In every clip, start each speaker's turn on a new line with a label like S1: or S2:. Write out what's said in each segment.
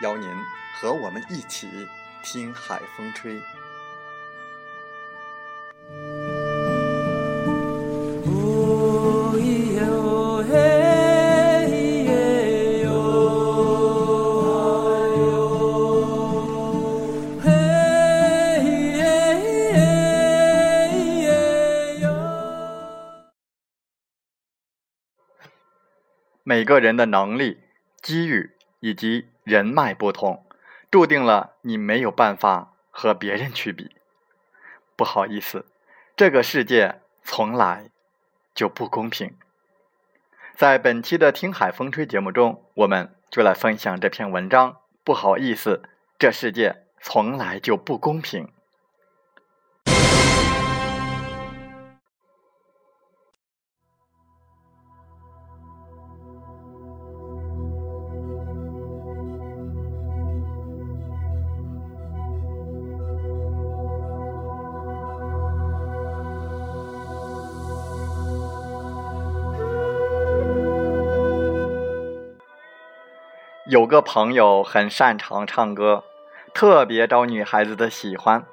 S1: 邀您和我们一起听海风吹。每个人的能力、机遇以及。人脉不同，注定了你没有办法和别人去比。不好意思，这个世界从来就不公平。在本期的《听海风吹》节目中，我们就来分享这篇文章。不好意思，这世界从来就不公平。有个朋友很擅长唱歌，特别招女孩子的喜欢。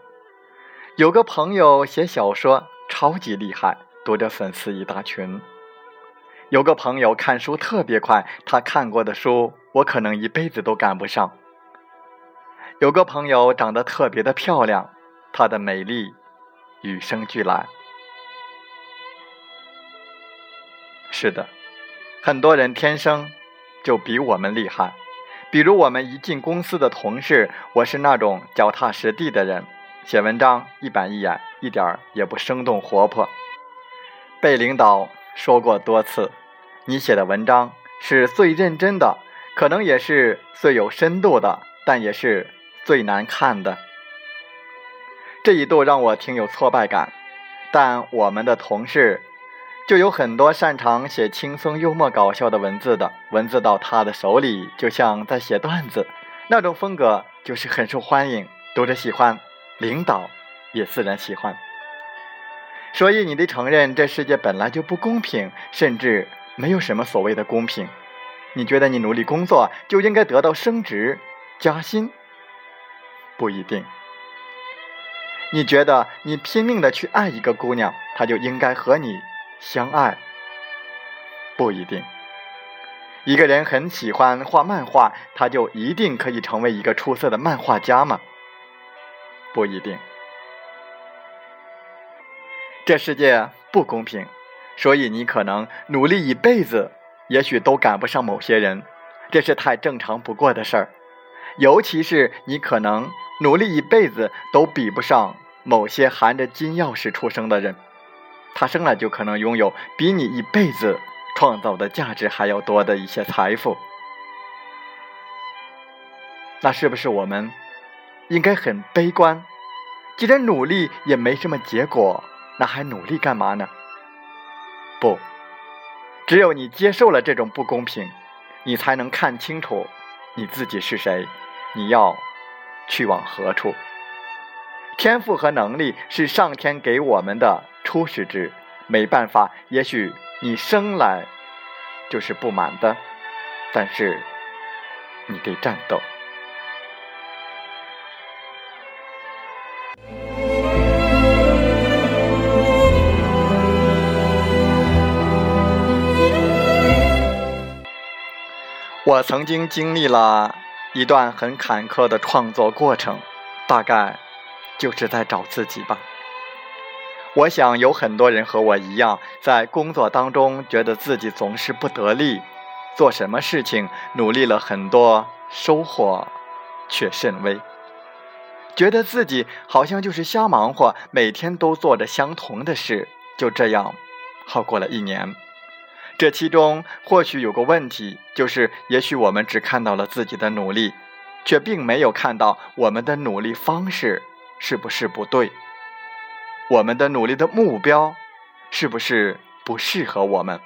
S1: 有个朋友写小说超级厉害，读者粉丝一大群。有个朋友看书特别快，他看过的书我可能一辈子都赶不上。有个朋友长得特别的漂亮，她的美丽与生俱来。是的，很多人天生就比我们厉害。比如我们一进公司的同事，我是那种脚踏实地的人，写文章一板一眼，一点儿也不生动活泼。被领导说过多次，你写的文章是最认真的，可能也是最有深度的，但也是最难看的。这一度让我挺有挫败感，但我们的同事。就有很多擅长写轻松幽默搞笑的文字的，文字到他的手里就像在写段子，那种风格就是很受欢迎，读者喜欢，领导也自然喜欢。所以你得承认，这世界本来就不公平，甚至没有什么所谓的公平。你觉得你努力工作就应该得到升职加薪？不一定。你觉得你拼命的去爱一个姑娘，她就应该和你？相爱不一定。一个人很喜欢画漫画，他就一定可以成为一个出色的漫画家吗？不一定。这世界不公平，所以你可能努力一辈子，也许都赶不上某些人，这是太正常不过的事儿。尤其是你可能努力一辈子都比不上某些含着金钥匙出生的人。他生来就可能拥有比你一辈子创造的价值还要多的一些财富，那是不是我们应该很悲观？既然努力也没什么结果，那还努力干嘛呢？不，只有你接受了这种不公平，你才能看清楚你自己是谁，你要去往何处。天赋和能力是上天给我们的。初始之没办法也许你生来就是不满的但是你得战斗。我曾经经历了一段很坎坷的创作过程大概就是在找自己吧。我想有很多人和我一样，在工作当中觉得自己总是不得力，做什么事情努力了很多，收获却甚微，觉得自己好像就是瞎忙活，每天都做着相同的事，就这样耗过了一年。这其中或许有个问题，就是也许我们只看到了自己的努力，却并没有看到我们的努力方式是不是不对，我们的努力的目标是不是不适合我们。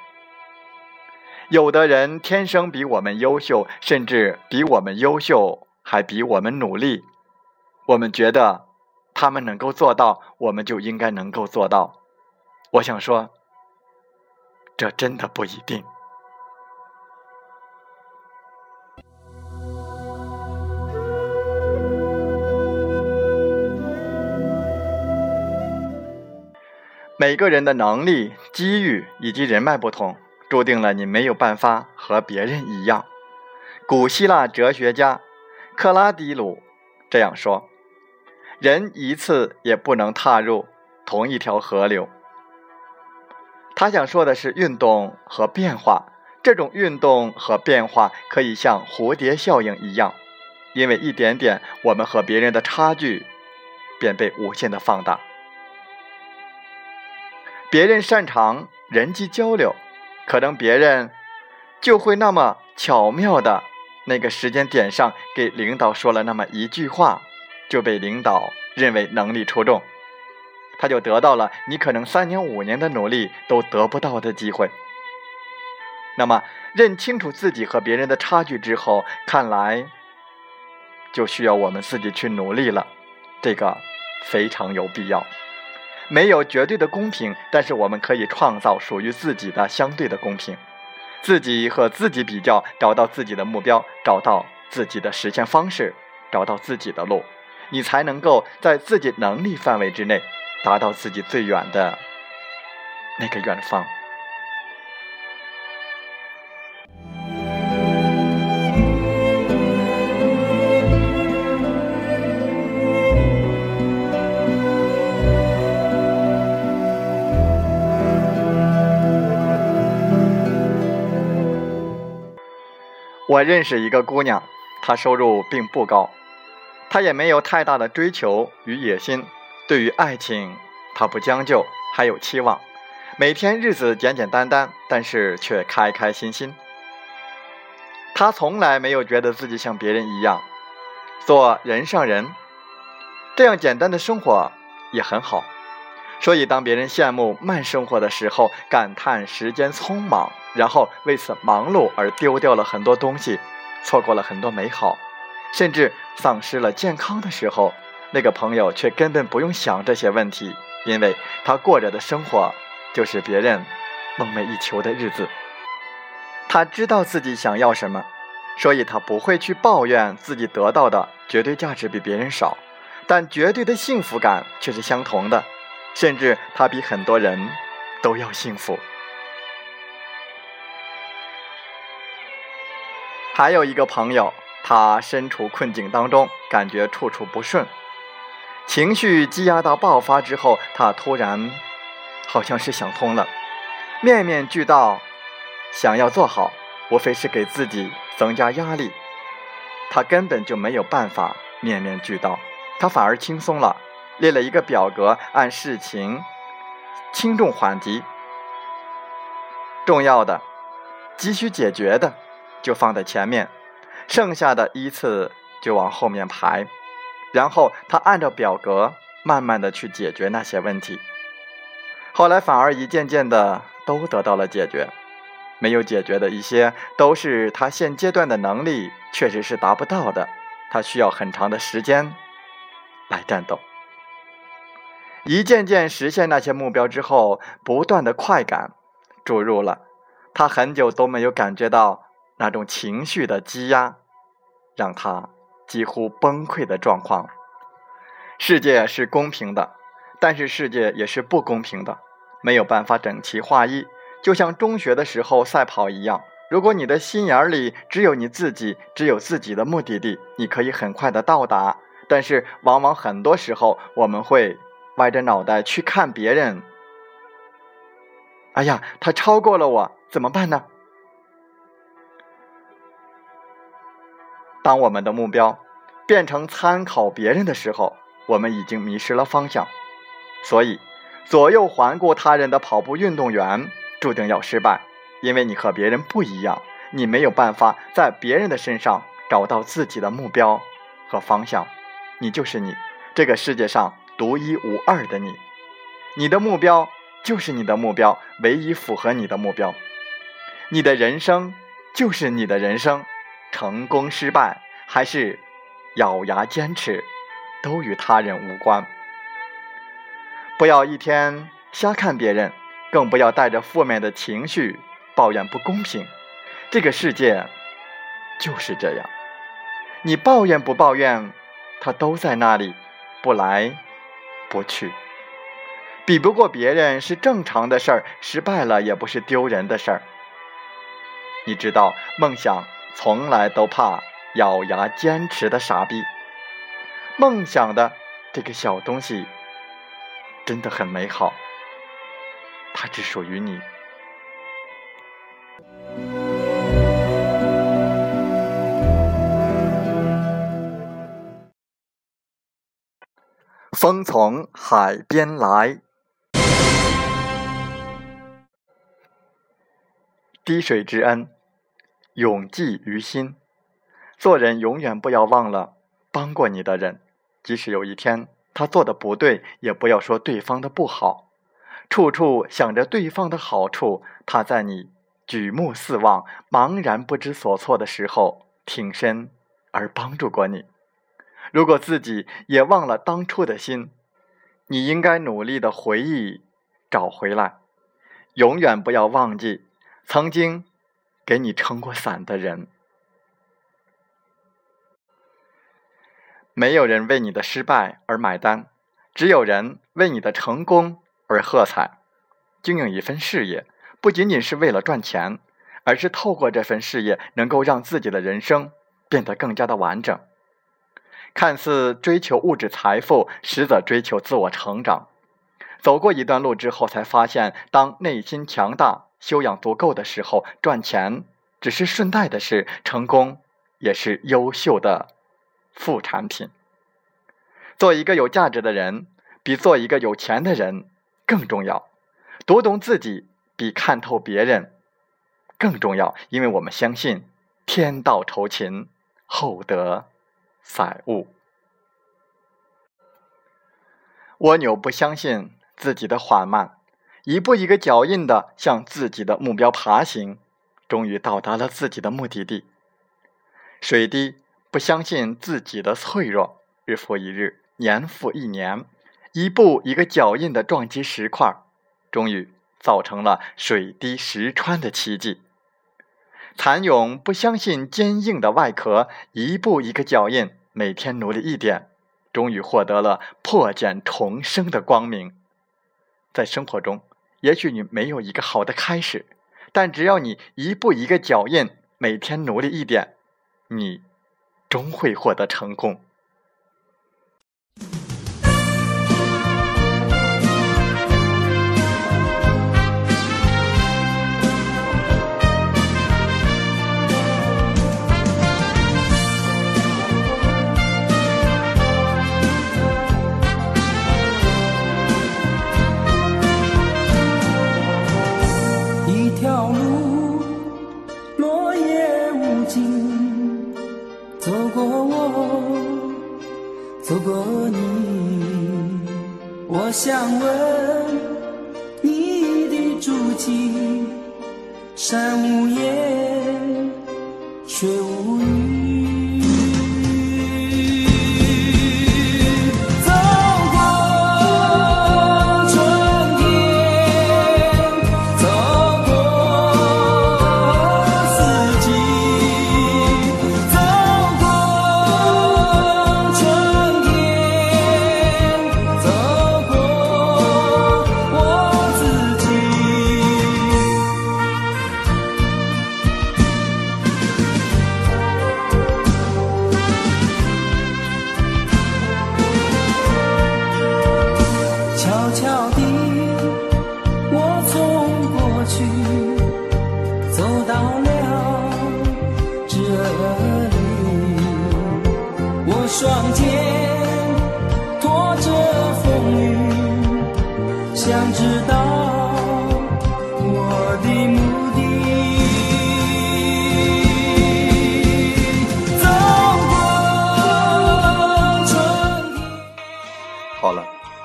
S1: 有的人天生比我们优秀，甚至比我们优秀还比我们努力，我们觉得他们能够做到，我们就应该能够做到。我想说。这真的不一定。每个人的能力、机遇以及人脉不同，注定了你没有办法和别人一样。古希腊哲学家克拉迪鲁这样说：“人一次也不能踏入同一条河流。”他想说的是运动和变化，这种运动和变化可以像蝴蝶效应一样，因为一点点，我们和别人的差距便被无限的放大。别人擅长人际交流，可能别人就会那么巧妙的那个时间点上给领导说了那么一句话，就被领导认为能力出众。他就得到了你可能三年五年的努力都得不到的机会。那么，认清楚自己和别人的差距之后，看来就需要我们自己去努力了。这个非常有必要。没有绝对的公平，但是我们可以创造属于自己的相对的公平。自己和自己比较，找到自己的目标，找到自己的实现方式，找到自己的路，你才能够在自己能力范围之内。达到自己最远的那个远方。我认识一个姑娘，她收入并不高，她也没有太大的追求与野心。对于爱情，她不将就，还有期望。每天日子简简单单，但是却开开心心。他从来没有觉得自己像别人一样做人上人，这样简单的生活也很好。所以，当别人羡慕慢生活的时候，感叹时间匆忙，然后为此忙碌而丢掉了很多东西，错过了很多美好，甚至丧失了健康的时候。那个朋友却根本不用想这些问题，因为他过着的生活就是别人梦寐以求的日子。他知道自己想要什么，所以他不会去抱怨自己得到的绝对价值比别人少，但绝对的幸福感却是相同的，甚至他比很多人都要幸福。还有一个朋友，他身处困境当中，感觉处处不顺。情绪积压到爆发之后，他突然好像是想通了，面面俱到，想要做好，无非是给自己增加压力。他根本就没有办法面面俱到，他反而轻松了，列了一个表格，按事情轻重缓急，重要的、急需解决的就放在前面，剩下的依次就往后面排。然后他按照表格慢慢的去解决那些问题，后来反而一件件的都得到了解决，没有解决的一些都是他现阶段的能力确实是达不到的，他需要很长的时间来战斗。一件件实现那些目标之后，不断的快感注入了，他很久都没有感觉到那种情绪的积压，让他。几乎崩溃的状况。世界是公平的，但是世界也是不公平的，没有办法整齐划一。就像中学的时候赛跑一样，如果你的心眼里只有你自己，只有自己的目的地，你可以很快的到达。但是，往往很多时候，我们会歪着脑袋去看别人。哎呀，他超过了我，怎么办呢？当我们的目标变成参考别人的时候，我们已经迷失了方向。所以，左右环顾他人的跑步运动员注定要失败，因为你和别人不一样，你没有办法在别人的身上找到自己的目标和方向。你就是你，这个世界上独一无二的你。你的目标就是你的目标，唯一符合你的目标。你的人生就是你的人生，成功失败还是咬牙坚持，都与他人无关。不要一天瞎看别人，更不要带着负面的情绪抱怨不公平。这个世界就是这样，你抱怨不抱怨？他都在那里，不来不去，比不过别人是正常的事儿，失败了也不是丢人的事儿。你知道，梦想从来都怕咬牙坚持的傻逼。梦想的这个小东西真的很美好，它只属于你。风从海边来，滴水之恩，永记于心。做人永远不要忘了帮过你的人，即使有一天他做的不对，也不要说对方的不好。处处想着对方的好处，他在你举目四望、茫然不知所措的时候，挺身而帮助过你。如果自己也忘了当初的心，你应该努力的回忆，找回来。永远不要忘记曾经给你撑过伞的人。没有人为你的失败而买单，只有人为你的成功而喝彩。经营一份事业，不仅仅是为了赚钱，而是透过这份事业，能够让自己的人生变得更加的完整。看似追求物质财富，实则追求自我成长。走过一段路之后，才发现，当内心强大、修养足够的时候，赚钱只是顺带的事，成功也是优秀的副产品。做一个有价值的人，比做一个有钱的人更重要。读懂自己，比看透别人更重要，因为我们相信，天道酬勤，厚德。载物。蜗牛不相信自己的缓慢，一步一个脚印的向自己的目标爬行，终于到达了自己的目的地。水滴不相信自己的脆弱，日复一日，年复一年，一步一个脚印的撞击石块，终于造成了水滴石穿的奇迹。蚕蛹不相信坚硬的外壳，一步一个脚印，每天努力一点，终于获得了破茧重生的光明。在生活中，也许你没有一个好的开始，但只要你一步一个脚印，每天努力一点，你终会获得成功。
S2: 山无言，水无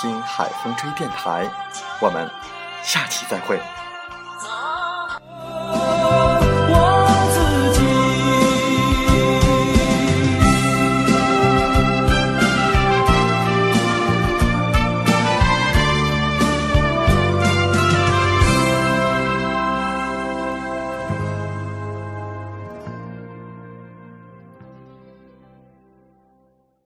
S1: 听海风吹电台”。我们下期再会。